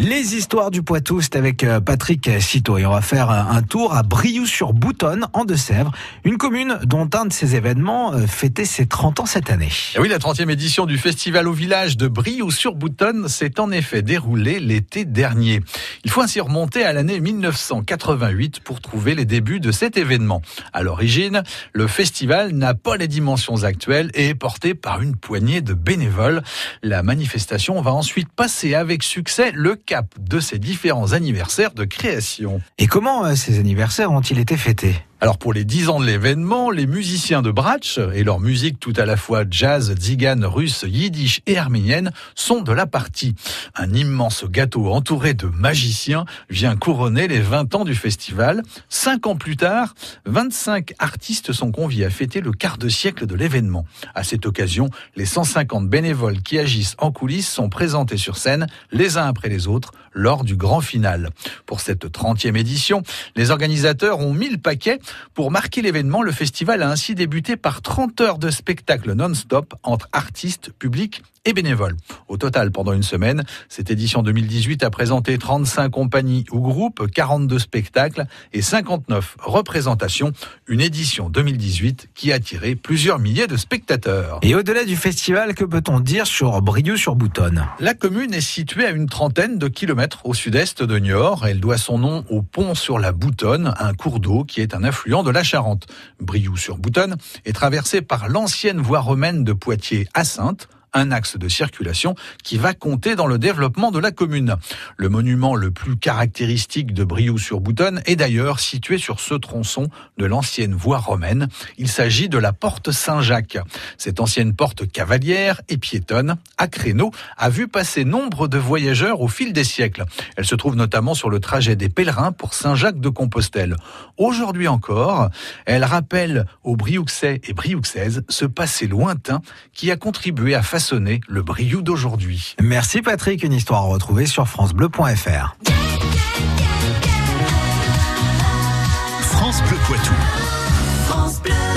Les histoires du Poitou, c'est avec euh, Patrick Citeau et on va faire un tour à Brioux-sur-Boutonne, en Deux-Sèvres, une commune dont un de ses événements euh, fêtait ses 30 ans cette année. Oui, la 30e édition du festival au village de Brioux-sur-Boutonne s'est en effet déroulée l'été dernier. Il faut ainsi remonter à l'année 1988 pour trouver les débuts de cet événement. À l'origine, le festival n'a pas les dimensions actuelles et est porté par une poignée de bénévoles. La manifestation va ensuite passer avec succès le de ces différents anniversaires de création. Et comment euh, ces anniversaires ont-ils été fêtés? Alors pour les 10 ans de l'événement, les musiciens de Bratsch et leur musique tout à la fois jazz, zigane, russe, yiddish et arménienne sont de la partie. Un immense gâteau entouré de magiciens vient couronner les 20 ans du festival. Cinq ans plus tard, 25 artistes sont conviés à fêter le quart de siècle de l'événement. À cette occasion, les 150 bénévoles qui agissent en coulisses sont présentés sur scène les uns après les autres lors du grand final. Pour cette 30e édition, les organisateurs ont mis le paquet pour marquer l'événement, le festival a ainsi débuté par 30 heures de spectacle non-stop entre artistes, publics et bénévoles. Au total, pendant une semaine, cette édition 2018 a présenté 35 compagnies ou groupes, 42 spectacles et 59 représentations. Une édition 2018 qui a attiré plusieurs milliers de spectateurs. Et au-delà du festival, que peut-on dire sur Brieux-sur-Boutonne La commune est située à une trentaine de kilomètres au sud-est de Niort. Elle doit son nom au pont sur la Boutonne, un cours d'eau qui est un affluent de la Charente. Brioux-sur-Boutonne est traversé par l'ancienne voie romaine de Poitiers à Sainte un axe de circulation qui va compter dans le développement de la commune. Le monument le plus caractéristique de Brioux-sur-Boutonne est d'ailleurs situé sur ce tronçon de l'ancienne voie romaine. Il s'agit de la porte Saint-Jacques. Cette ancienne porte cavalière et piétonne, à créneau, a vu passer nombre de voyageurs au fil des siècles. Elle se trouve notamment sur le trajet des pèlerins pour Saint-Jacques de Compostelle. Aujourd'hui encore, elle rappelle aux Briouxais et Briouxaises ce passé lointain qui a contribué à le Briou d'aujourd'hui. Merci Patrick, une histoire à retrouver sur francebleu.fr. France Bleu Poitou.